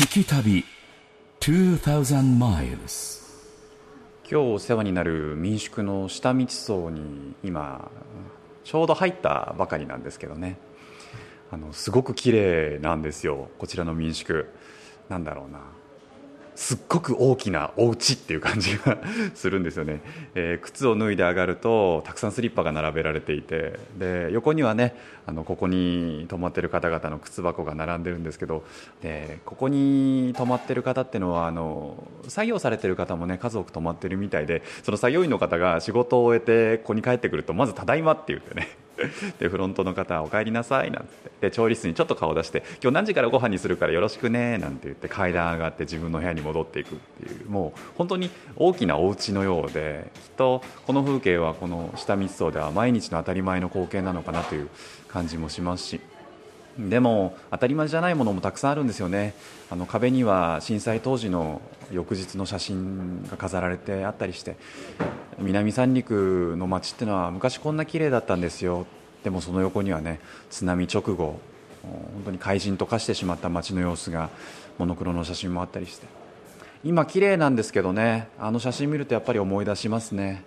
聞き旅2000 miles 今日お世話になる民宿の下道層に今ちょうど入ったばかりなんですけどね。あのすごく綺麗なんですよ。こちらの民宿。なんだろうな。すっごく大きなお家っていう感じがするんですよね、えー靴を脱いで上がるとたくさんスリッパが並べられていてで横にはねあのここに泊まってる方々の靴箱が並んでるんですけどでここに泊まってる方っていうのはあの作業されてる方もね数多く泊まってるみたいでその作業員の方が仕事を終えてここに帰ってくるとまず「ただいま」って言ってね。でフロントの方は「お帰りなさい」なんてで調理室にちょっと顔出して「今日何時からご飯にするからよろしくね」なんて言って階段上がって自分の部屋に戻っていくっていうもう本当に大きなお家のようできっとこの風景はこの下密葬では毎日の当たり前の光景なのかなという感じもしますしでも当たり前じゃないものもたくさんあるんですよね。あの壁には震災当時の翌日の写真が飾られてあったりして南三陸の街ってのは昔こんな綺麗だったんですよ。でもその横にはね津波直後本当に怪人と化してしまった街の様子がモノクロの写真もあったりして。今綺麗なんですけどねあの写真見るとやっぱり思い出しますね。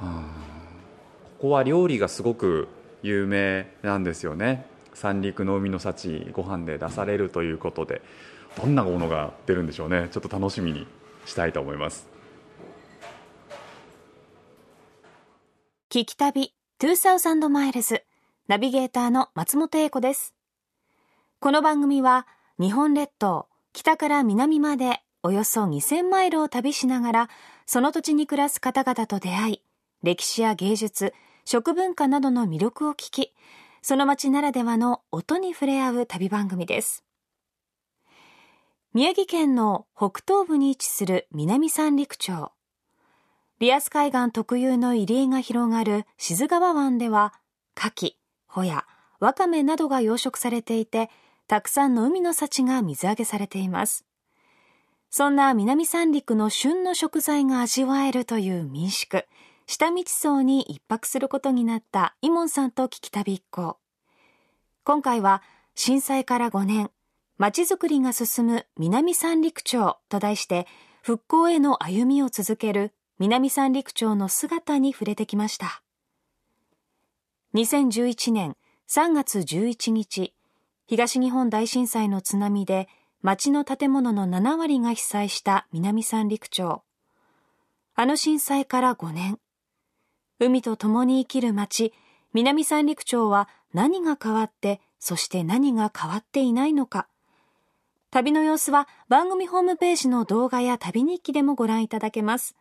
ここは料理がすごく有名なんですよね。三陸の海の幸ご飯で出されるということでどんなものが出るんでしょうね。ちょっと楽しみにしたいと思います。聞き旅2000マイルズナビゲーターの松本英子です。この番組は日本列島北から南までおよそ2000マイルを旅しながらその土地に暮らす方々と出会い歴史や芸術食文化などの魅力を聞きその街ならではの音に触れ合う旅番組です。宮城県の北東部に位置する南三陸町。リアス海岸特有の入り江が広がる志津川湾では牡蠣、ホヤ、ワカメなどが養殖されていてたくさんの海の幸が水揚げされています。そんな南三陸の旬の食材が味わえるという民宿。下道荘に一泊することになったイモンさんと聞き旅一行。今回は震災から5年街づくりが進む南三陸町と題して復興への歩みを続ける南三陸町の姿に触れてきました。2011年3月11日東日本大震災の津波で町の建物の7割が被災した南三陸町。あの震災から5年海と共に生きる町南三陸町は何が変わってそして何が変わっていないのか。旅の様子は番組ホームページの動画や旅日記でもご覧いただけます。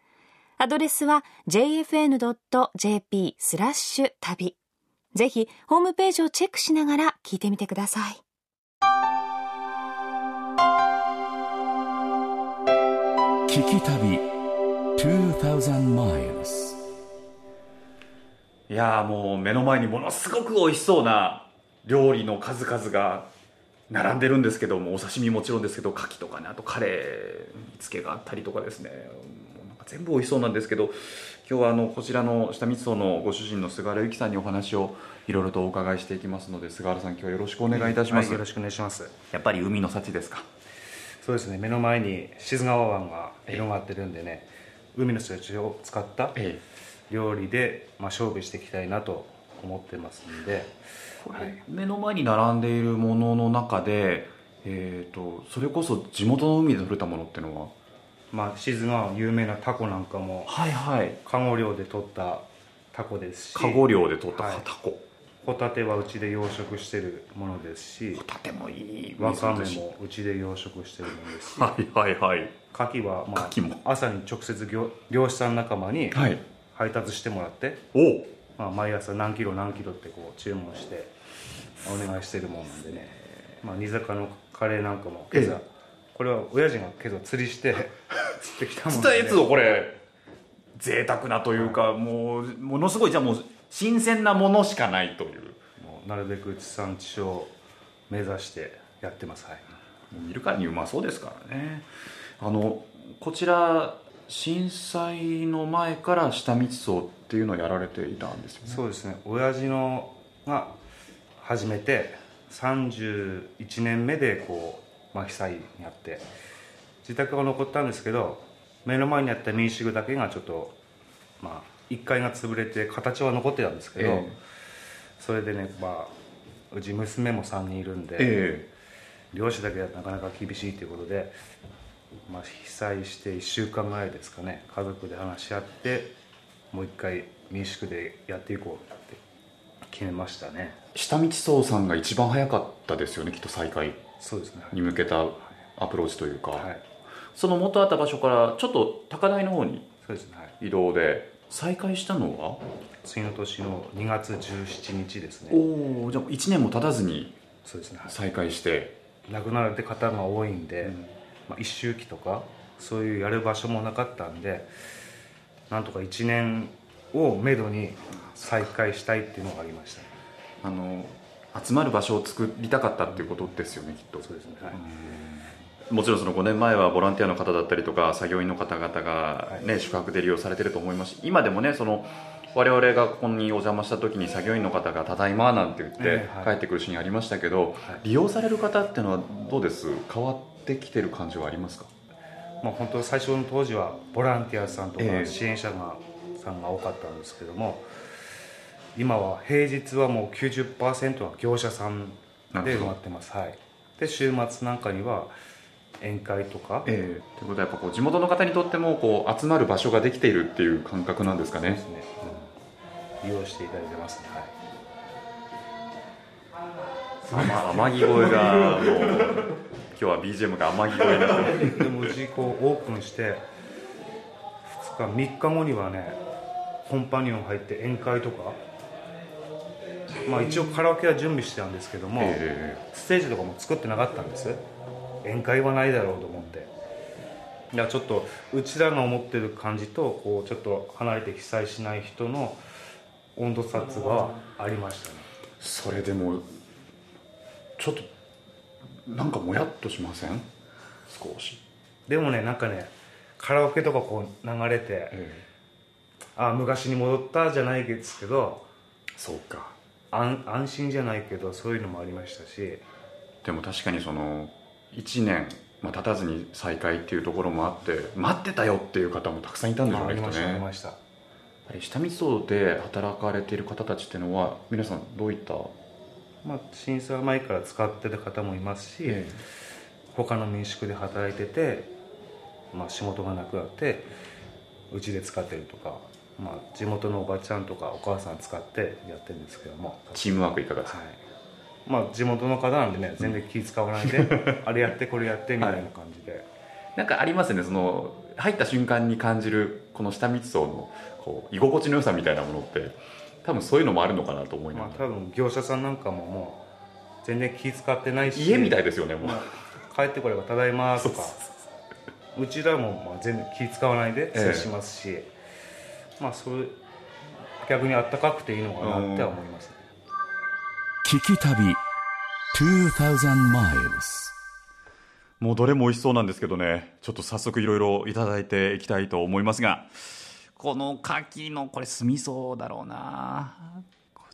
アドレスは jfn.jp スラッシュ旅。ぜひホームページをチェックしながら聞いてみてください。聞き旅2000 miles いやーもう目の前にものすごく美味しそうな料理の数々が並んでるんですけどもお刺身もちろんですけど牡蠣とかねあとカレー煮付けがあったりとかですね。もうなんか全部美味しそうなんですけど今日はあのこちらの下道荘のご主人の菅原由紀さんにお話をいろいろとお伺いしていきますので菅原さん今日はよろしくお願いいたします、はいよろしくお願いします。やっぱり海の幸ですか？そうですね目の前に志津川湾が広がってるんでね海の幸を使ったえ料理で、まあ、勝負していきたいなと思ってますんで、はい、目の前に並んでいるものの中で、えー、とそれこそ地元の海で取れたものっていうのは？まあ志津川湾有名なタコなんかもはいはい。カゴ漁で取ったタコですし。カゴ漁で取ったはい。タコ、ホタテはうちで養殖してるものですし。ホタテもいいわかめ水もうちで養殖してるものですし。はいはいはい。牡蠣はまあ牡蠣も。朝に直接漁漁師さん仲間にはい配達してもらって、おおまあ、毎朝何キロ何キロってこう注文してお願いしてるもんなんでね、まあ、煮魚のカレーなんかも今朝、えこれは親父が今朝釣りして 釣ってきたもん釣ったやつをこれ。贅沢なというか、もうものすごいじゃあもう新鮮なものしかないという。もうなるべく地産地消を目指してやってます。はい。見るからにうまそうですからね。あのこちら震災の前から下道荘っていうのをやられていたんですよね。そうですね。親父のが始めて31年目でこうまあ、被災にあって自宅は残ったんですけど目の前にあった民宿だけがちょっとまあ1階が潰れて形は残ってたんですけど、ええ。それでねまあうち娘も3人いるんで、え漁師だけはなかなか厳しいということで、まあ、被災して1週間ぐらいですかね家族で話し合ってもう一回民宿でやっていこうって決めましたね。え下道荘さんが一番早かったですよねきっと再開そうですね。に向けたアプローチというか、はい。その元あった場所からちょっと高台の方にそうですね、はい、移動で再開したのは？次の年の2月17日ですね。おおじゃあ1年も経たずに再開して。亡くなられて方が多いんで、まあ、一周期とかそういうやる場所もなかったんでなんとか1年をめどに再開したいっていうのがありましたね。あの集まる場所を作りたかったっていうことですよねきっと。そうですね。はい、もちろんその5年前はボランティアの方だったりとか作業員の方々が、ねは宿泊で利用されてると思いますし今でもねその我々がここにお邪魔した時に作業員の方が「ただいま」なんて言って帰ってくるシーンありましたけど、はい。利用される方っていうのはどうです？変わってきてる感じはありますか？まあ、本当最初の当時はボランティアさんとかええ。支援者が、さんが多かったんですけども今は平日はもう90%は業者さんで埋まってます。はい。で週末なんかには宴会とか、ええ。ということはやっぱこう地元の方にとってもこう集まる場所ができているっていう感覚なんですかね。ね、うん。利用していただいてますね。はい。天天城越えがもう今日は BGM が天城越えになってるでもうちこうオープンして2日3日後にはねコンパニオン入って宴会とか。まあ一応カラオケは準備してたんですけども、え。ステージとかも作ってなかったんです。宴会はないだろうと思って。いやちょっとうちらが思ってる感じとこうちょっと離れて被災しない人の温度差がありましたね。それでもちょっとなんかもやっとしません？少し、でもねなんかねカラオケとかこう流れてあ昔に戻ったじゃないですけどそうか。安安心じゃないけどそういうのもありましたし。でも確かにその1年、まあ、経たずに再開っていうところもあって待ってたよっていう方もたくさんいたんでしょうねましたありねました。下見荘で働かれている方たちっていうのは皆さんどういった、まあ震災前から使ってた方もいますし、他の民宿で働いてて、まあ、仕事がなくなってうちで使ってるとか、まあ、地元のおばちゃんとかお母さん使ってやってるんですけども、チームワークいかがですか、はい。まあ、地元の方なんでね全然気使わないで あれやってこれやってみたいな感じで、なんかありますよねその入った瞬間に感じるこの下密層のこう居心地の良さみたいなものって多分そういうのもあるのかなと思いなまあ、がら、多分業者さんなんかももう全然気使ってないし。家みたいですよねもう、まあ帰ってこれば「ただいま」とか。うちらもまあ全然気使わないで接しますし、まあそれ逆にあったかくていいのかなっては思います。ね聞き旅2000 miles もうどれも美味しそうなんですけどね。ちょっと早速いろいろいただいていきたいと思いますがこの牡蠣のこれ酢味噌だろうな。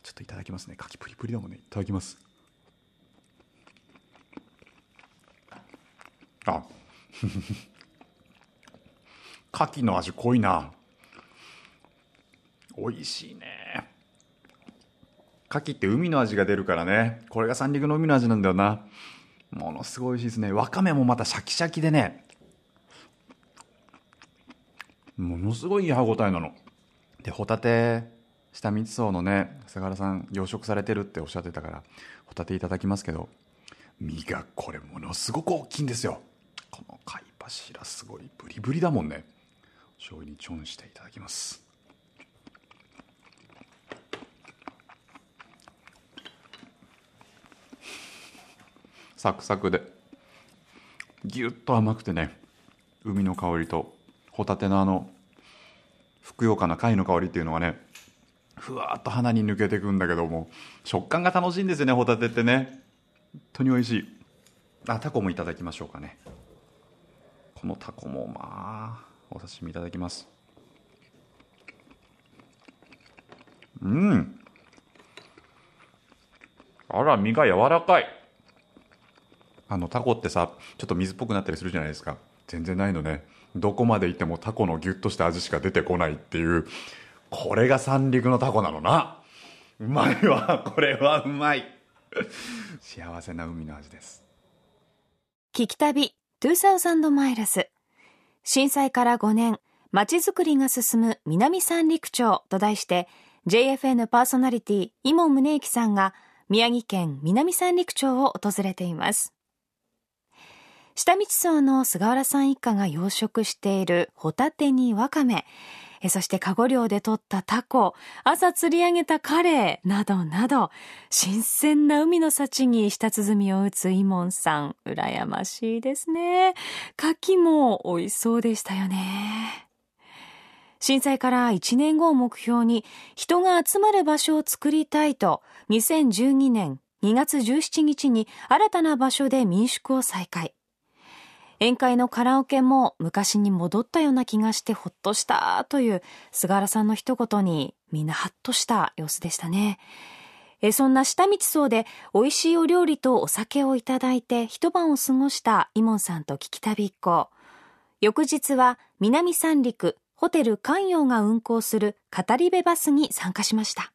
ちょっといただきますね。牡蠣プリプリだもんね。いただきます。あ。牡蠣の味濃いな。美味しいね。牡蠣って海の味が出るからね。これが三陸の海の味なんだよな。ものすごい美味しいですね。わかめもまたシャキシャキでね。ものすごいい歯ごたえなの。でホタテ下三層のね菅原さん養殖されてるっておっしゃってたからホタテいただきますけど身がこれものすごく大きいんですよ。この貝柱すごいブリブリだもんね。醤油にチョンしていただきます。サクサクで。ぎゅっと甘くてね海の香りとホタテのあのふくよかな貝の香りっていうのがねふわっと鼻に抜けてくんだけども食感が楽しいんですよねホタテってね。本当に美味しい。あタコもいただきましょうかね。このタコもまあお刺身いただきます。うん。あら身が柔らかい。あのタコってさちょっと水っぽくなったりするじゃないですか。全然ないのね。どこまで行ってもタコのギュッとした味しか出てこないっていうこれが三陸のタコなのな。うまいわ。これはうまい。幸せな海の味です。聞き旅2000マイルス震災から5年街づくりが進む南三陸町。と題して JFN パーソナリティ伊門宗行さんが宮城県南三陸町を訪れています。下道荘の菅原さん一家が養殖しているホタテにワカメそしてカゴ漁で取ったタコ、朝釣り上げたカレーなどなど、新鮮な海の幸に舌鼓を打つイモンさん、羨ましいですね。牡蠣も美味しそうでしたよね。震災から1年後を目標に人が集まる場所を作りたいと2012年2月17日に新たな場所で民宿を再開。宴会のカラオケも昔に戻ったような気がしてほっとしたという菅原さんの一言にみんなハッとした様子でしたね。えそんな下道荘で美味しいお料理とお酒をいただいて一晩を過ごしたイモンさんと聞き旅一行。翌日は南三陸ホテル関陽が運行する語り部バスに参加しました。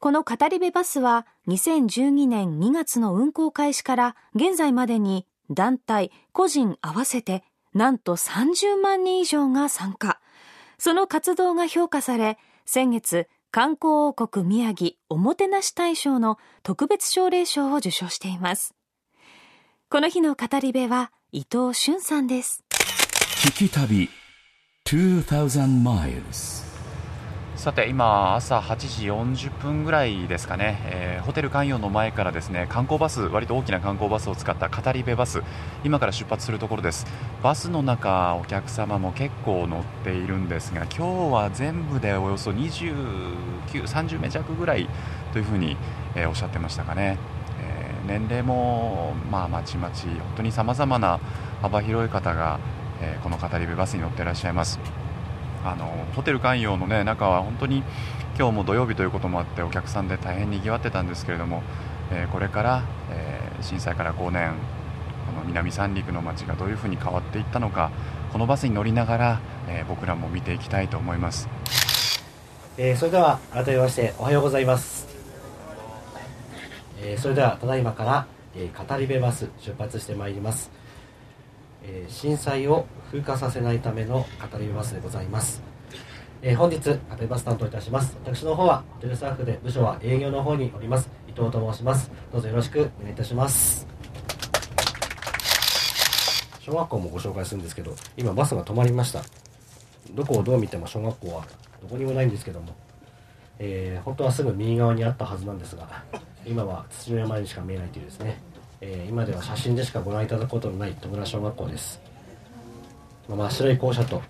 この語り部バスは2012年2月の運行開始から現在までに団体、個人合わせてなんと30万人以上が参加。その活動が評価され、先月、観光王国宮城おもてなし大賞の特別奨励賞を受賞しています。この日の語り部は伊藤俊さんです。聞き旅2000 miles さて今朝8時40分ぐらいですかね、えー、ホテル関与の前からですね観光バス割と大きな観光バスを使った語り部バス今から出発するところです。バスの中お客様も結構乗っているんですが今日は全部でおよそ2930名弱ぐらいというふうに、えー、おっしゃってましたかね、えー、年齢もまあまちまち本当にさまざまな幅広い方が、えこの語り部バスに乗っていらっしゃいます。あのホテル関与の、ね、中は本当に今日も土曜日ということもあってお客さんで大変にぎわってたんですけれども、えー、これから、えー、震災から5年この南三陸の街がどういうふうに変わっていったのかこのバスに乗りながら、えー、僕らも見ていきたいと思います、えー、それでは改めましておはようございます、えー、それではただいまから、えー、語り部バス出発してまいります。えー、震災を風化させないための語りバスでございます、えー、本日語りバス担当いたします。私の方はホテルスタッフで部署は営業の方におります。伊藤と申します。どうぞよろしくお願いいたします。小学校もご紹介するんですけど今バスが止まりました。どこをどう見ても小学校はどこにもないんですけども、えー、本当はすぐ右側にあったはずなんですが今は土の山にしか見えないというですね。えー、今では写真でしかご覧いただくことのない戸村小学校です、まあ、真っ白い校舎と、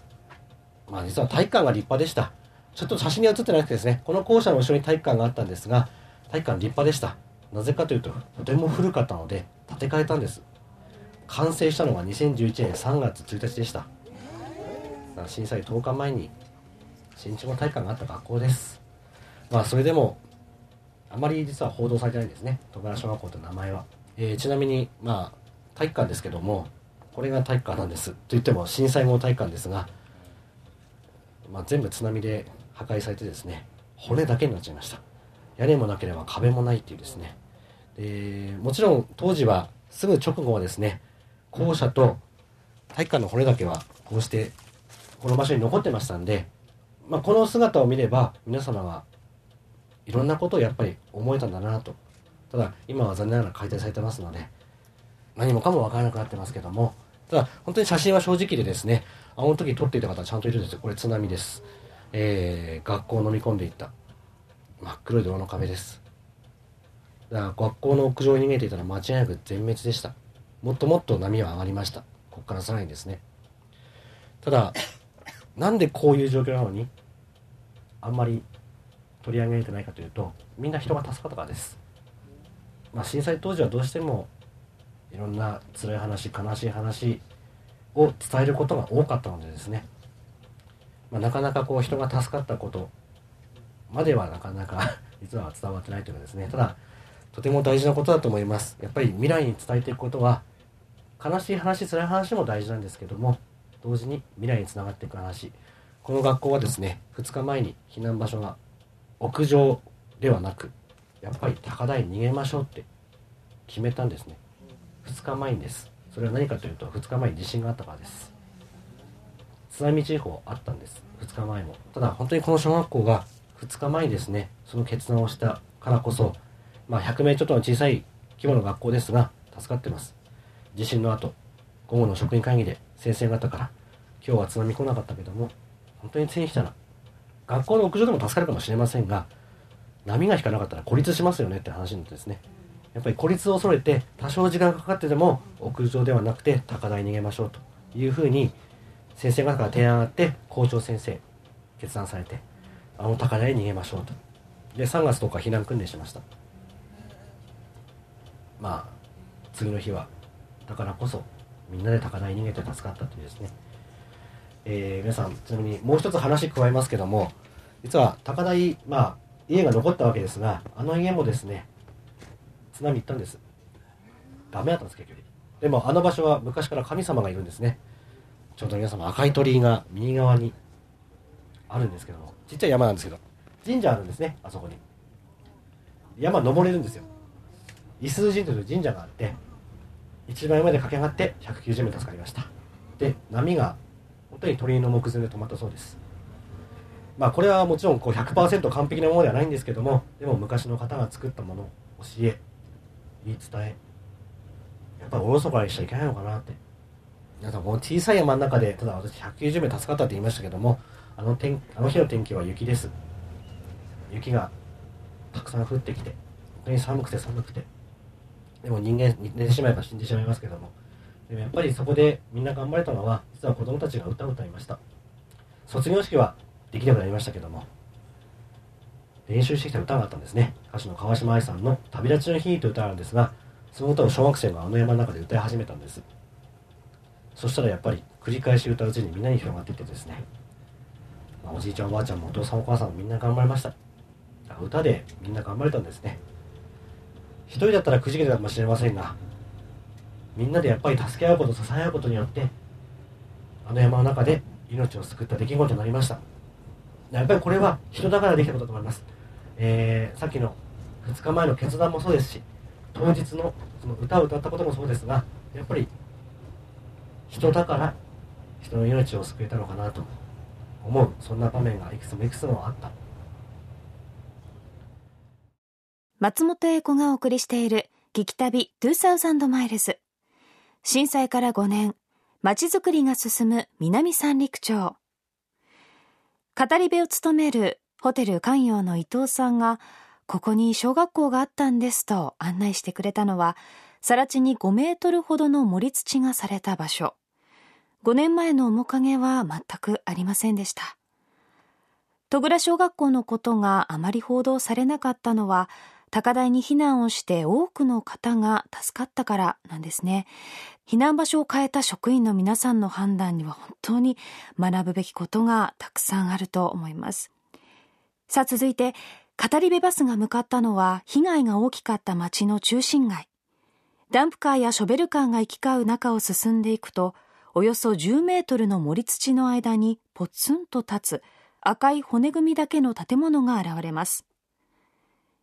まあ、実は体育館が立派でした。ちょっと写真には写ってなくてですね。この校舎の後ろに体育館があったんですが体育館立派でした。なぜかというととても古かったので建て替えたんです。完成したのが2011年3月1日でした。震災10日前に新築の体育館があった学校です。まあそれでもあまり実は報道されてないんですね。戸村小学校という名前は。えー、ちなみに、まあ、体育館ですけども、これが体育館なんです。と言っても震災後体育館ですが、まあ、全部津波で破壊されてですね、骨だけになっちゃいました。屋根もなければ壁もないっていうですね。でもちろん当時はすぐ直後はですね、校舎と体育館の骨だけはこうしてこの場所に残ってましたんで、まあ、この姿を見れば皆様はいろんなことをやっぱり思えたんだなとただ今は残念ながら解体されてますので何もかも分からなくなってますけどもただ本当に写真は正直でですねあの時撮っていた方ちゃんといるんですよ。これ津波です。えー、学校を飲み込んでいった。真っ黒い泥の壁です。だから学校の屋上に逃げていたら間違いなく全滅でした。もっともっと波は上がりました。ここからさらにですね。ただなんでこういう状況なのにあんまり取り上げられてないかというとみんな人が助かったからです。まあ、震災当時はどうしてもいろんな辛い話悲しい話を伝えることが多かったのでですね、まあ、なかなかこう人が助かったことまではなかなか 実は伝わってないというかですね。ただとても大事なことだと思います。やっぱり未来に伝えていくことは悲しい話辛い話も大事なんですけども同時に未来につながっていく話。この学校はですね2日前に避難場所が屋上ではなくやっぱり高台に逃げましょうって決めたんですね。2日前にです。それは何かというと2日前に地震があったからです。津波注意報あったんです。2日前も。ただ本当にこの小学校が2日前にですねその決断をしたからこそまあ100名ちょっとの小さい規模の学校ですが助かってます。地震の後午後の職員会議で先生方から今日は津波来なかったけども本当に次に来たら学校の屋上でも助かるかもしれませんが波が引かなかったら孤立しますよねって話になってですね。やっぱり孤立を恐れて多少時間がかかってでも屋上ではなくて高台に逃げましょうというふうに先生方から提案があって校長先生決断されてあの高台に逃げましょうと。で3月10日避難訓練しました。まあ次の日はだからこそみんなで高台に逃げて助かったというですね、えー、皆さんちなみにもう一つ話加えますけども実は高台まあ家が残ったわけですがあの家もですね津波行ったんです。ダメだったんです結局。でもあの場所は昔から神様がいるんですね。ちょうど皆様赤い鳥居が右側にあるんですけどもちっちゃい山なんですけど神社あるんですねあそこに。山登れるんですよ。伊豆神社という神社があって一番上まで駆け上がって190名助かりました。で波が本当に鳥居の目前で止まったそうです。まあこれはもちろんこう100%完璧なものではないんですけどもでも昔の方が作ったものを教え言い伝えやっぱりおろそかにしちゃいけないのかなって。皆さんこの小さい山の中でただ私190名助かったって言いましたけどもあの天あの日の天気は雪です。雪がたくさん降ってきて本当に寒くて寒くて。でも人間寝てしまえば死んでしまいますけども。でもやっぱりそこでみんな頑張れたのは実は子供たちが歌を歌いました。卒業式はできなくなりましたけども。練習してきた歌があったんですね。歌手の川島愛さんの「旅立ちの日」という歌があるんですがその歌を小学生があの山の中で歌い始めたんです。そしたらやっぱり繰り返し歌ううちにみんなに広がっていってですね、まあ、おじいちゃんおばあちゃんもお父さんお母さんもみんな頑張りました。歌でみんな頑張れたんですね。一人だったらくじけたかもしれませんがみんなでやっぱり助け合うこと支え合うことによってあの山の中で命を救った出来事になりました。やっぱりこれは人だからできたことだと思います。えー、さっきの2日前の決断もそうですし当日のその歌を歌ったこともそうですがやっぱり人だから人の命を救えたのかなと思う。そんな場面がいくつもいくつもあった。松本英子がお送りしている「聞き旅2000マイルズ」震災から5年街づくりが進む南三陸町。語り部を務めるホテル関陽の伊藤さんが、ここに小学校があったんですと案内してくれたのは、更地に5メートルほどの盛り土がされた場所。5年前の面影は全くありませんでした。戸倉小学校のことがあまり報道されなかったのは、高台に避難をして多くの方が助かったからなんですね。避難場所を変えた職員の皆さんの判断には本当に学ぶべきことがたくさんあると思います。さあ続いて、語り部バスが向かったのは被害が大きかった町の中心街。ダンプカーやショベルカーが行き交う中を進んでいくと、およそ10メートルの盛り土の間にポツンと立つ赤い骨組みだけの建物が現れます。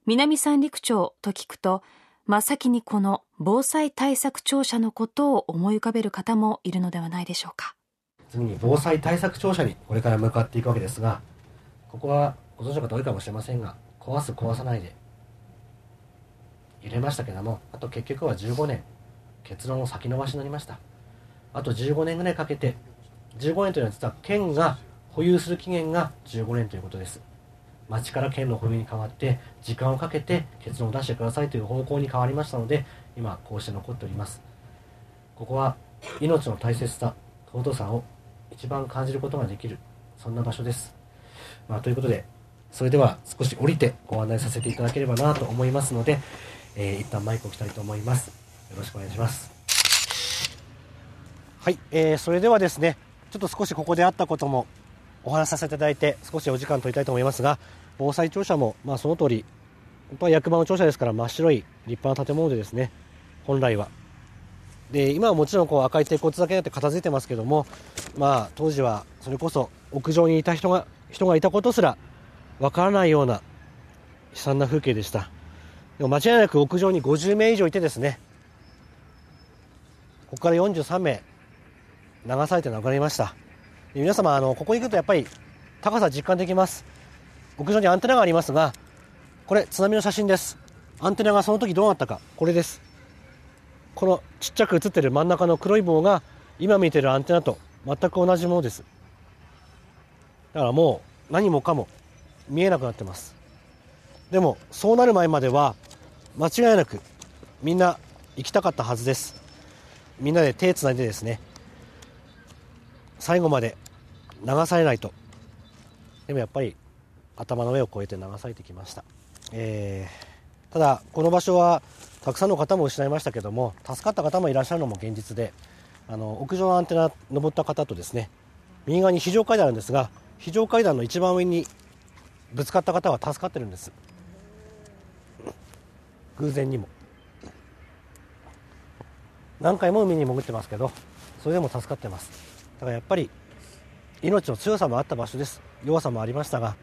南三陸町と聞くと、真っ先にこの防災対策庁舎のことを思い浮かべる方もいるのではないでしょうか。次に防災対策庁舎にこれから向かっていくわけですがここはご存知の方多いかもしれませんが壊す壊さないで揺れましたけどもあと結局は15年結論を先延ばしになりました。あと15年ぐらいかけて15年というのは実は県が保有する期限が15年ということです。町から県の保有に変わって時間をかけて結論を出してくださいという方向に変わりましたので今こうして残っております。ここは命の大切さ尊さを一番感じることができるそんな場所です、まあ、ということでそれでは少し降りてご案内させていただければなと思いますので、えー、一旦マイクを置きたいと思います。よろしくお願いします。はい、えー、それではですねちょっと少しここであったこともお話しさせていただいて少しお時間取りたいと思いますが防災庁舎も、まあ、その通り本当は役場の庁舎ですから真っ白い立派な建物でですね本来は。で今はもちろんこう赤い鉄骨だけになって片付いてますけどもまあ当時はそれこそ屋上にいた人が人がいたことすらわからないような悲惨な風景でした。でも間違いなく屋上に50名以上いてですねここから43名流されて亡くなりました。皆様あのここに行くとやっぱり高さ実感できます。屋上にアンテナがありますがこれ津波の写真です。アンテナがその時どうなったかこれです。このちっちゃく写ってる真ん中の黒い棒が今見てるアンテナと全く同じものです。だからもう何もかも見えなくなってます。でもそうなる前までは間違いなくみんな行きたかったはずです。みんなで手つないでですね最後まで流されないと。でもやっぱり頭の上を越えて流されてきました、えー、ただこの場所はたくさんの方も失いましたけども助かった方もいらっしゃるのも現実であの屋上のアンテナ登った方とですね右側に非常階段あるんですが非常階段の一番上にぶつかった方は助かってるんです。偶然にも。何回も海に潜ってますけどそれでも助かってます。だからやっぱり命の強さもあった場所です。弱さもありましたが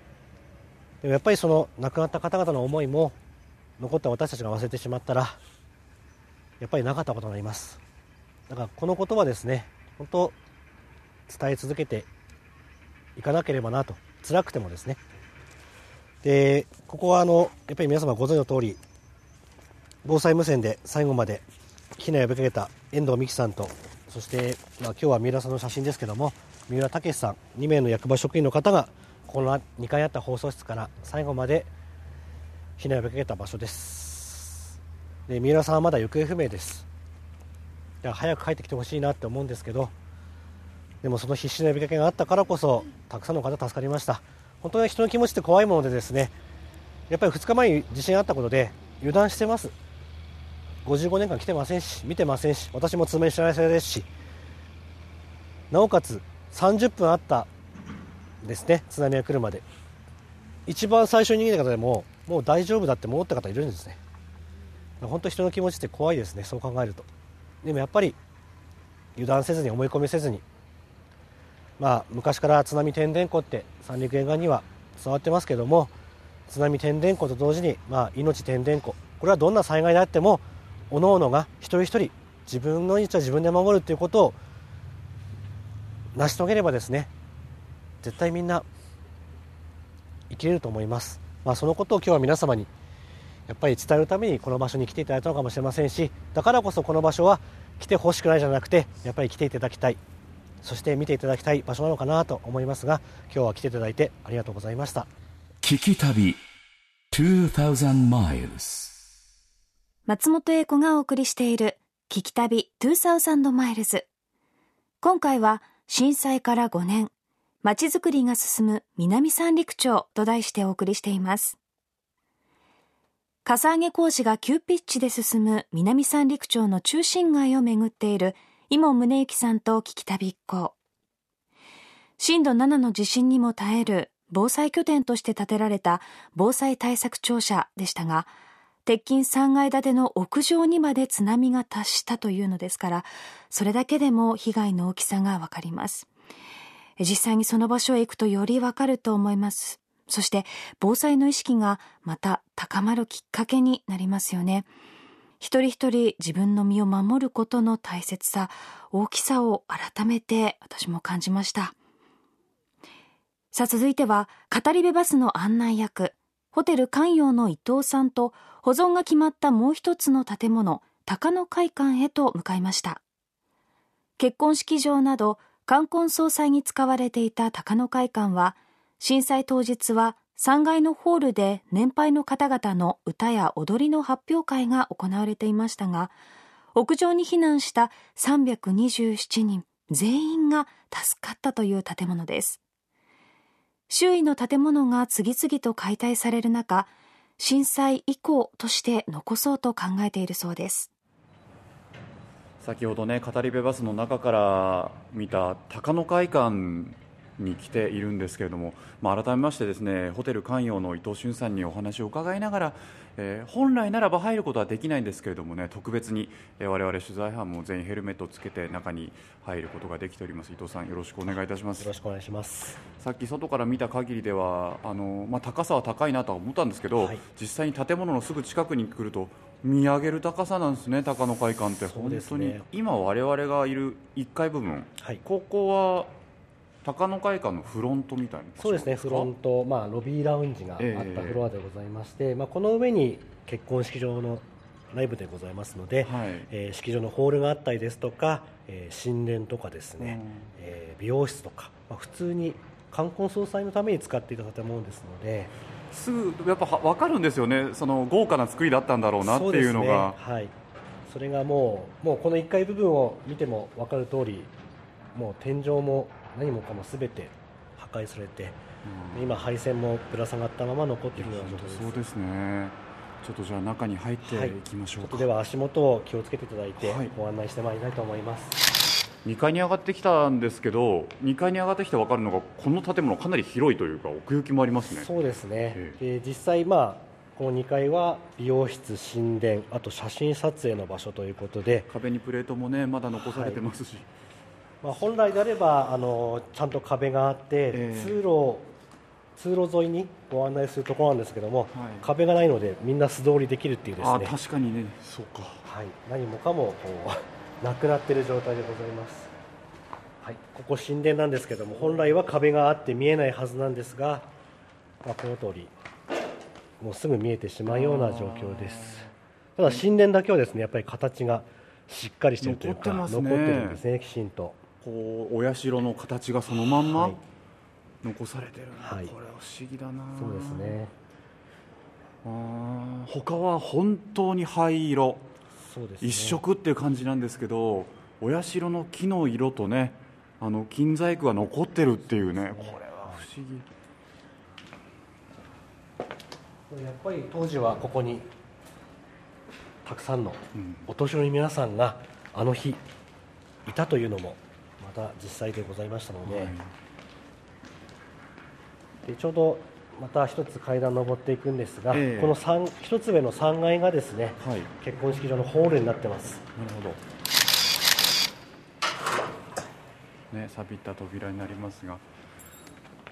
でもやっぱりその亡くなった方々の思いも残った私たちが忘れてしまったらやっぱりなかったことになります。だからこの言葉ですね本当伝え続けていかなければなと辛くてもですね。でここはあのやっぱり皆様ご存知の通り防災無線で最後まで避難を呼びかけた遠藤美希さんとそして、まあ、今日は三浦さんの写真ですけども三浦武さん2名の役場職員の方がこの2階あった放送室から最後まで避難を呼びかけた場所です。で三浦さんはまだ行方不明です。だから早く帰ってきてほしいなって思うんですけどでもその必死な呼びかけがあったからこそたくさんの方助かりました。本当に人の気持ちって怖いものでですねやっぱり2日前に地震があったことで油断してます。55年間来てませんし見てませんし私も爪知らせですしなおかつ30分あったですね。津波が来るまで。一番最初に逃げた方でももう大丈夫だって思った方いるんですね。本当人の気持ちって怖いですね。そう考えると。でもやっぱり油断せずに思い込みせずに。まあ昔から津波天然湖って三陸沿岸には伝わってますけども津波天然湖と同時に、まあ、命天然湖。これはどんな災害であっても各々が一人一人自分の命は自分で守るということを成し遂げればですね絶対みんな生きれると思います、まあ、そのことを今日は皆様にやっぱり伝えるためにこの場所に来ていただいたのかもしれませんしだからこそこの場所は来てほしくないじゃなくてやっぱり来ていただきたい。そして見ていただきたい場所なのかなと思いますが今日は来ていただいてありがとうございました。聞き旅2000 miles 松本英子がお送りしている聞き旅2000マイルズ今回は震災から5年街づくりが進む南三陸町と題してお送りしています。かさ上げ工事が急ピッチで進む南三陸町の中心街を巡っている伊門宗行さんと聞き旅一行。震度7の地震にも耐える防災拠点として建てられた防災対策庁舎でしたが鉄筋3階建ての屋上にまで津波が達したというのですからそれだけでも被害の大きさがわかります。実際にその場所へ行くとよりわかると思います。そして防災の意識がまた高まるきっかけになりますよね。一人一人自分の身を守ることの大切さ大きさを改めて私も感じました。さあ続いては語り部バスの案内役。ホテル関陽の伊藤さんと保存が決まったもう一つの建物高野会館へと向かいました。結婚式場など冠婚葬祭に使われていた高野会館は震災当日は3階のホールで年配の方々の歌や踊りの発表会が行われていましたが屋上に避難した327人全員が助かったという建物です。周囲の建物が次々と解体される中震災以降として残そうと考えているそうです。先ほどね語り部バスの中から見た高野会館に来ているんですけれども、まあ、改めましてですねホテル関与の伊藤俊さんにお話を伺いながら、えー本来ならば入ることはできないんですけれどもね特別に、えー我々取材班も全員ヘルメットをつけて中に入ることができております。伊藤さんよろしくお願いいたします。よろしくお願いします。さっき外から見た限りではあの、まあ、高さは高いなとは思ったんですけど、はい。実際に建物のすぐ近くに来ると見上げる高さなんですね高野会館って。そう本当に今我々がいる1階部分、はい。ここは高野会館のフロントみたいな。そうですね。か？フロント、まあ、ロビーラウンジがあったフロアでございまして、まあ、この上に結婚式場の内部でございますので、はい。えー式場のホールがあったりですとか、えー神殿とかですね、えー美容室とか、まあ、普通に冠婚葬祭のために使っていた建物ですのですぐやっぱは分かるんですよね。その豪華な作りだったんだろうなっていうのが。ね。はい、それがもうもうこの1階部分を見ても分かる通りもう天井も何もかも全て破壊されて、で今配線もぶら下がったまま残っているような状況です。そうですね。ちょっとじゃあ中に入ってい。きましょうか、ちょっとでは足元を気をつけていただいてはい。ご案内してまいりたいと思います、2階に上がってきたんですけど2階に上がってきて分かるのがこの建物かなり広いというか奥行きもありますね。そうですね。え、で実際、まあ、この2階は美容室、神殿あと写真撮影の場所ということで、壁にプレートもねまだ残されてますし、まあ、本来であればあのちゃんと壁があって、ええ。通路通路沿いにご案内するところなんですけども、はい。壁がないのでみんな素通りできるっていうですあね、確かにね。そうか。はい、何もかもこう なくなっている状態でございます、はい、ここ神殿なんですけども本来は壁があって見えないはずなんですが、まあ、この通りもうすぐ見えてしまうような状況です。ただ神殿だけはですねやっぱり形がしっかりしているというか残ってますね。残ってるんですねきちんとこうお社の形がそのまんまはい。残されてるんだ、はい。これは不思議だな。そうですね。あー。他は本当に灰色。そうですね。一色っていう感じなんですけどお社の木の色とねあの金細工が残ってるっていうね。これは不思議。やっぱり当時はここにたくさんのうん。お年寄り皆さんがあの日いたというのもまた実際でございましたので,、はい。でちょうどまた一つ階段登っていくんですが、ええ。この三一つ上の3階がですねはい。結婚式場のホールになってます。なるほど。ね錆びた扉になりますが。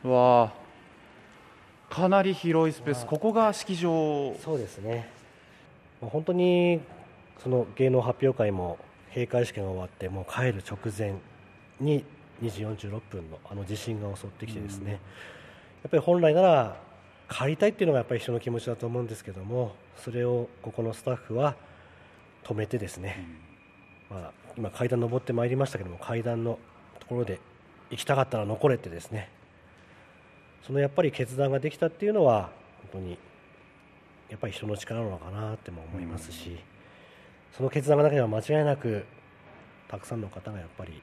うわあ。かなり広いスペース。ここが式場。そうですね。本当にその芸能発表会も閉会式が終わってもう帰る直前に2時46分のあの地震が襲ってきてですね、やっぱり本来なら帰りたいっていうのがやっぱり人の気持ちだと思うんですけどもそれをここのスタッフは止めてですね、まあ、今階段登ってまいりましたけども階段のところで行きたかったら残れってですね。そのやっぱり決断ができたっていうのは本当にやっぱり人の力なのかなっても思いますし、その決断がなければ間違いなくたくさんの方がやっぱり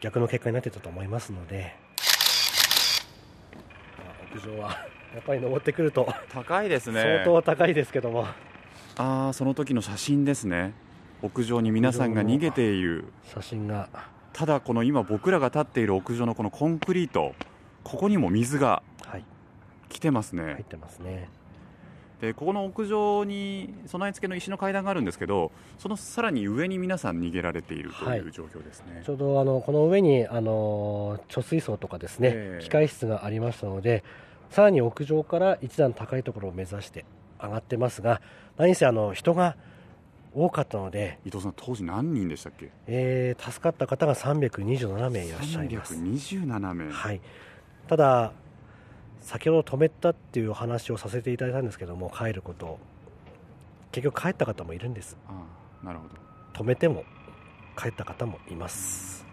逆の結果になってたと思いますので、まあ屋上は やっぱり登ってくると高いですね。相当高いですけども、ああその時の写真ですね。屋上に皆さんが逃げている。写真が。ただこの今僕らが立っている屋上のこのコンクリートここにも水がはい。来てますね、入ってますね。でここの屋上に備え付けの石の階段があるんですけどそのさらに上に皆さん逃げられているとはい。いう状況ですね、ちょうどあのこの上にあの貯水槽とかですね、ええ。機械室がありましたのでさらに屋上から一段高いところを目指して上がってますが何せあの人が多かったので、伊藤さん当時何人でしたっけ？えー助かった方が327名いらっしゃいます、327名、はい、ただ先ほど止めたっていうお話をさせていただいたんですけども帰ること。を結局帰った方もいるんです。なるほど。止めても帰った方もいます。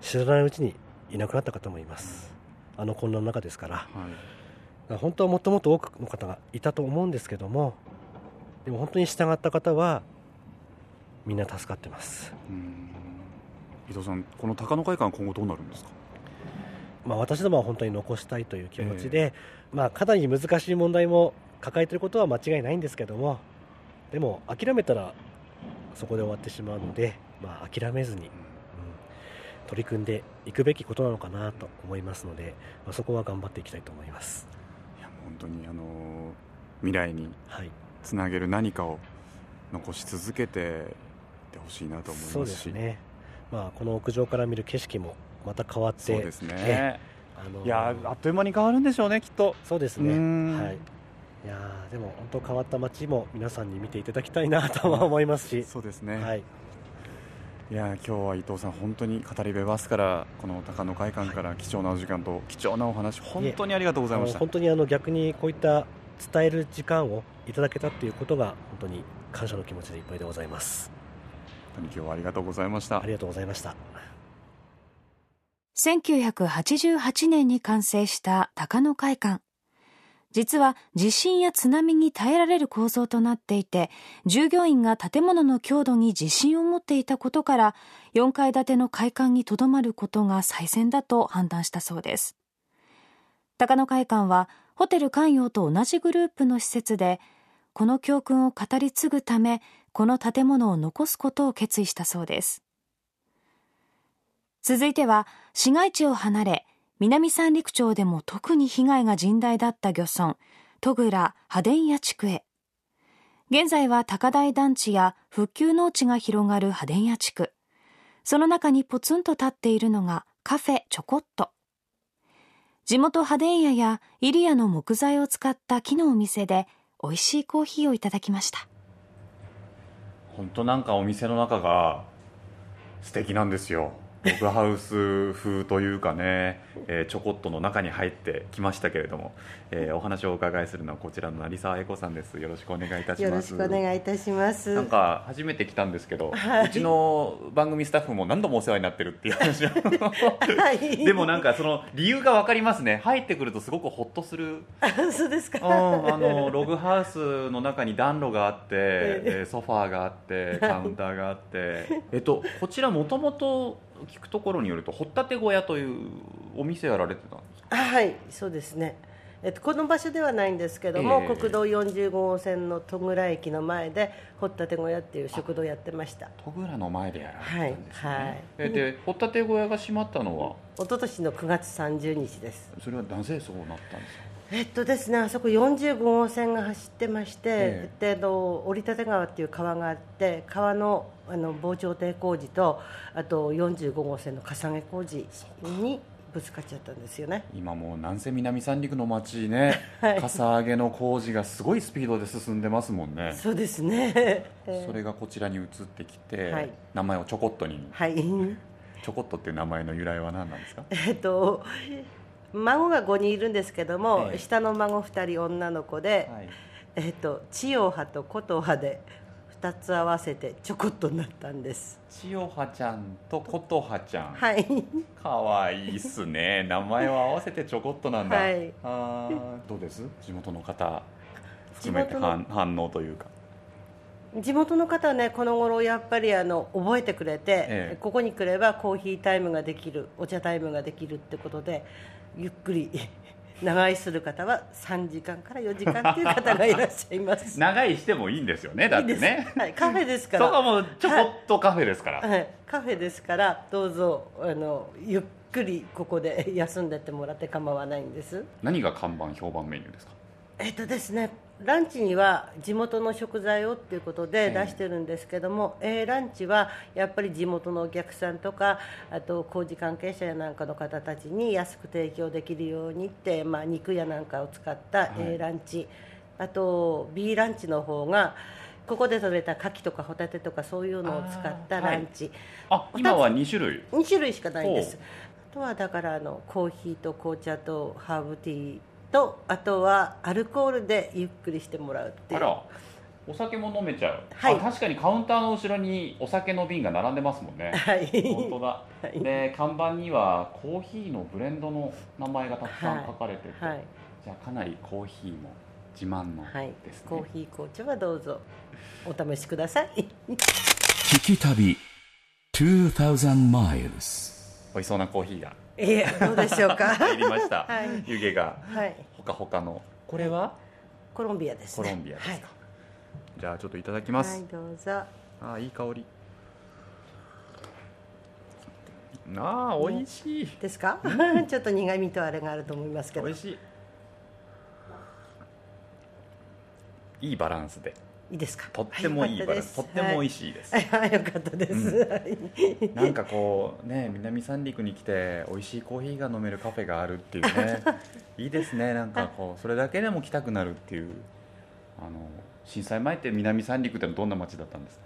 知らないうちにいなくなった方もいます。あの混乱の中ですから。はい。本当はもっともっと多くの方がいたと思うんですけどもでも本当に従った方はみんな助かってます、伊藤さんこの高野会館は今後どうなるんですか？まあ、私どもは本当に残したいという気持ちで、まあ、かなり難しい問題も抱えていることは間違いないんですけどもでも諦めたらそこで終わってしまうので、まあ、諦めずに、うん。取り組んでいくべきことなのかなと思いますので、まあ、そこは頑張っていきたいと思います。いや本当にあの未来にはい。つなげる何かを残し続けていってほしいなと思いますし。ね、まあ、この屋上から見る景色もまた変わってそうですね、えあのいやあっという間に変わるんでしょうねきっと。そうですね。はい。いやーでも本当変わった街も皆さんに見ていただきたいなとは思いますし、そうですね、はい、いや今日は伊藤さん本当に語り部バスからこの高野会館から貴重なお時間と貴重なお話本当にありがとうございました。本当にあの逆にこういった伝える時間をいただけたっていうことが本当に感謝の気持ちでいっぱいでございます。本当に今日はありがとうございました。ありがとうございました1988年に完成した高野会館。実は地震や津波に耐えられる構造となっていて、従業員が建物の強度に自信を持っていたことから、4階建ての会館にとどまることが最善だと判断したそうです。高野会館は、ホテル関陽と同じグループの施設で、この教訓を語り継ぐため、この建物を残すことを決意したそうです。続いては、市街地を離れ、南三陸町でも特に被害が甚大だった漁村、戸倉波田屋地区へ。現在は高台団地や復旧農地が広がる波田屋地区。その中にポツンと立っているのがカフェちょこっと。地元波田屋やイリアの木材を使った木のお店で美味しいコーヒーをいただきました。本当なんかお店の中が素敵なんですよログハウス風というかね、えーちょこっとの中に入ってきましたけれども、えーお話をお伺いするのはこちらの成沢恵子さんです。よろしくお願いいたします。よろしくお願いいたします。なんか初めて来たんですけど、はい。うちの番組スタッフも何度もお世話になってるっていう話を。はい。でもなんかその理由が分かりますね。入ってくるとすごくホッとする。そうですか。うん、あのログハウスの中に暖炉があって、ええ。ーソファーがあってカウンターがあって、えっと、こちらもともと聞くところによると掘ったて小屋というお店やられてたんですか？はい、そうですね。えっと、この場所ではないんですけども、ええ。国道45号線の戸倉駅の前で掘ったて小屋っていう食堂やってました。戸倉の前でやられてたんですね、はい。はい。えで掘ったて小屋が閉まったのは？一昨年の9月30日です。それはなぜそうなったんですか？えっとですねあそこ45号線が走ってまして、えであの折立川っていう川があって川のあの防潮堤工事とあと45号線のかさげ工事にぶつかっちゃったんですよね。今もう南西南三陸の町ね、はい。かさ上げの工事がすごいスピードで進んでますもんね。そうですね、ええ。それがこちらに移ってきて、はい。名前をちょこっとに。はい。ちょこっとっていう名前の由来は何なんですか？えっと孫が5人いるんですけども、ええ。下の孫2人女の子で、はい。えっと千代葉と琴葉で2つ合わせてちょこっとなったんです。千代葉ちゃんと琴葉ちゃん、はい。かわいいっすね。名前を合わせてちょこっとなんだ、はい。あーどうです？地元の方含めて反応というか。地元の方はねこの頃やっぱりあの覚えてくれて、ええ。ここに来ればコーヒータイムができるお茶タイムができるってことでゆっくり 長居する方は3時間から4時間っていう方がいらっしゃいます。長いしてもいいんですよねだってね。はい、カフェですから。そこはもうちょこっとカフェですから、はい、カフェですからどうぞあのゆっくりここで休んでってもらって構わないんです。何が看板評判メニューですか？えっとですねランチには地元の食材をっていうことでええ。出してるんですけども、えーランチはやっぱり地元のお客さんとかあと工事関係者やなんかの方たちに安く提供できるようにって、まあ、肉やなんかを使った、えーランチ。あと B ランチの方がここで取れた牡蠣とかホタテとかそういうのを使ったランチ、あ今は2種類？2種類しかないんです。あとはだからあのコーヒーと紅茶とハーブティーとあとはアルコールでゆっくりしてもらうっていう。あらお酒も飲めちゃう、はい。あ確かにカウンターの後ろにお酒の瓶が並んでますもんね。はい。本当だ、はい。で看板にはコーヒーのブレンドの名前がたくさん書かれてて、はい、じゃあかなりコーヒーも自慢のはい。ですね、コーヒー紅茶はどうぞ。お試しください。聞き旅2000 miles 美味しそうなコーヒーがいやどうでしょうか。入りました、はい。湯気がはい。ほかほかの。これは？コロンビアですね。コロンビアですか、はい。じゃあちょっといただきます、はいどうぞ。あーいい香り。うああ美味しい。ですか、ちょっと苦味とあれがあると思いますけど。美味しい。いいバランスでいいですか？とってもいいバランス、とっても美味いしいです、はい、はい、よかったです、はい。なんかこうね南三陸に来て美味しいコーヒーが飲めるカフェがあるっていうね。いいですね。なんかこうそれだけでも来たくなるっていうあの震災前って南三陸ってどんな街だったんですか？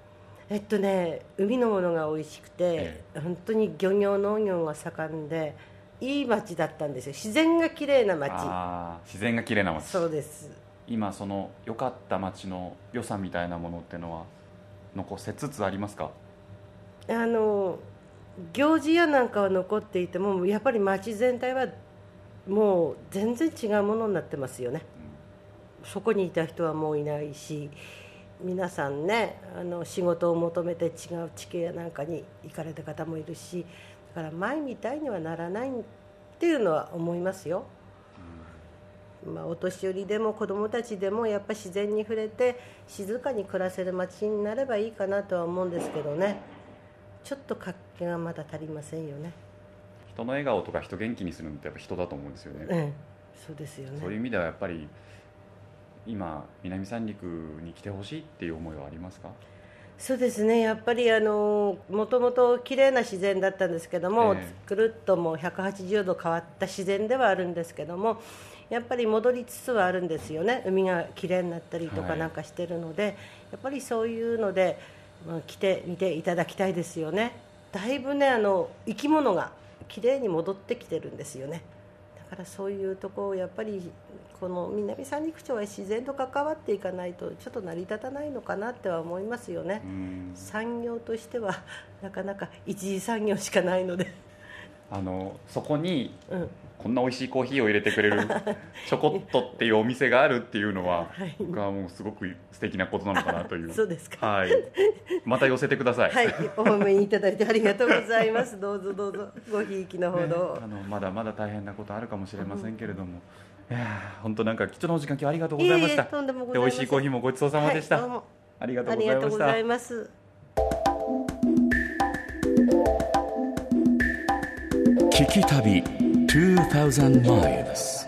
えっとね海のものが美味しくて、え本当に漁業農業が盛んでいい町だったんですよ。自然が綺麗な町自然が綺麗な街。そうです今その良かった街の良さみたいなものっていうのは残せつつありますか？あの行事やなんかは残っていてもやっぱり町全体はもう全然違うものになってますよね、そこにいた人はもういないし皆さんねあの仕事を求めて違う地形やなんかに行かれた方もいるしだから前みたいにはならないっていうのは思いますよ、まあ、お年寄りでも子どもたちでもやっぱ自然に触れて静かに暮らせる街になればいいかなとは思うんですけどね。ちょっと活気がまだ足りませんよね。人の笑顔とか人元気にするのってやっぱ人だと思うんですよね、うんそうですよね。そういう意味ではやっぱり今南三陸に来てほしいっていう思いはありますか？そうですね。やっぱりあのもともと綺麗な自然だったんですけども、ええ。くるっともう180度変わった自然ではあるんですけどもやっぱり戻りつつはあるんですよね。海が綺麗になったりとはい。かなんかしてるので、やっぱりそういうので、まあ、来てみていただきたいですよね。だいぶねあの生き物が綺麗に戻ってきてるんですよね。だからそういうところをやっぱりこの南三陸町は自然と関わっていかないとちょっと成り立たないのかなっては思いますよね、うん。産業としては なかなか一次産業しかないので、あのそこにうん、こんな美味しいコーヒーを入れてくれる ちょこっとっていうお店があるっていうのは、はい。僕はもうすごく素敵なことなのかなという。そうですか。はい。また寄せてください、はい。お褒めいただいてありがとうございます。どうぞどうぞ。ごひいきのほねど、あのまだまだ大変なことあるかもしれませんけれども、い。やー本当なんか貴重なお時間今日ありがとうございました。いえいえとんでもござでいません。美味しいコーヒーもごちそうさまでした、はいどうも。ありがとうありございました。がとうございます。聞き旅2000 miles.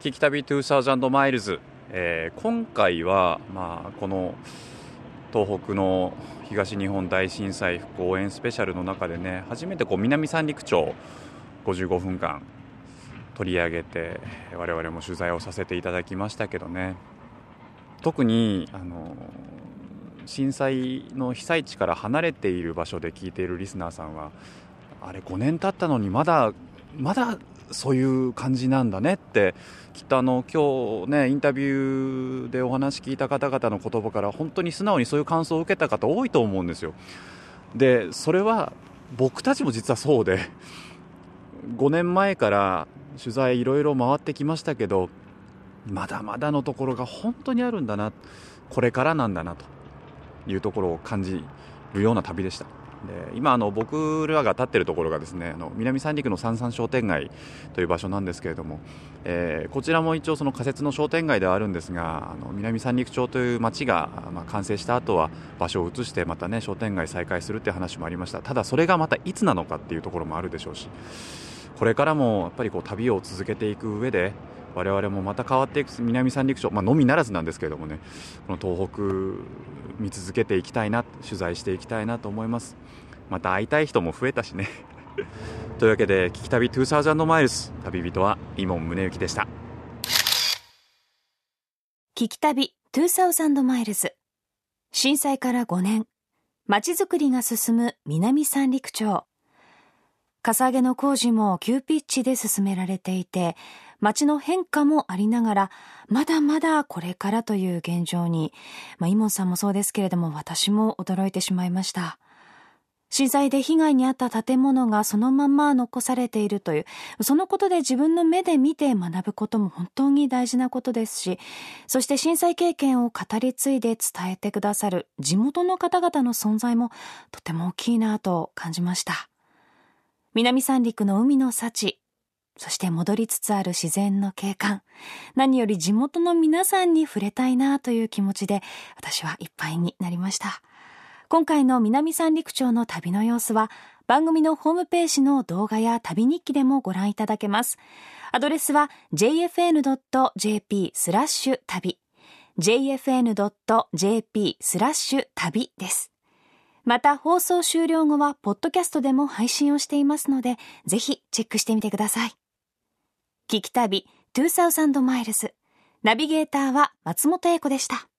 聞き旅2000マイルズ、えー今回は、まあ、この東北の東日本大震災復興応援スペシャルの中でね初めてこう南三陸町55分間取り上げて我々も取材をさせていただきましたけどね。特にあの震災の被災地から離れている場所で聞いているリスナーさんはあれ5年経ったのにまだまだそういう感じなんだねってきっとあの今日ねインタビューでお話聞いた方々の言葉から本当に素直にそういう感想を受けた方多いと思うんですよ。でそれは僕たちも実はそうで5年前から取材いろいろ回ってきましたけどまだまだのところが本当にあるんだなこれからなんだなというところを感じるような旅でした。で今あの僕らが立っているところがですねあの南三陸の三々商店街という場所なんですけれども、えーこちらも一応その仮設の商店街ではあるんですがあの南三陸町という町が、まあ、完成した後は場所を移してまたね商店街再開するっていう話もありました。ただそれがまたいつなのかっていうところもあるでしょうしこれからもやっぱりこう旅を続けていく上で我々もまた変わっていく南三陸町、まあのみならずなんですけれどもねこの東北見続けていきたいな取材していきたいなと思います。また会いたい人も増えたしね。というわけで「聞き旅2000マイルズ」旅人は伊門宗行でした。聞き旅2000マイルズ震災から5年。街づくりが進む南三陸町。かさ上げの工事も急ピッチで進められていて街の変化もありながらまだまだこれからという現状に、まあ、イモンさんもそうですけれども私も驚いてしまいました。震災で被害に遭った建物がそのまま残されているという、そのことで自分の目で見て学ぶことも本当に大事なことですし、そして震災経験を語り継いで伝えてくださる地元の方々の存在もとても大きいなと感じました。南三陸の海の幸、そして戻りつつある自然の景観、何より地元の皆さんに触れたいなという気持ちで私はいっぱいになりました。今回の南三陸町の旅の様子は番組のホームページの動画や旅日記でもご覧いただけます。アドレスは jfn.jp スラッシュ旅 jfn.jp スラッシュ旅です。また放送終了後はポッドキャストでも配信をしていますのでぜひチェックしてみてください。聞き旅2000マイルズナビゲーターは松本英子でした。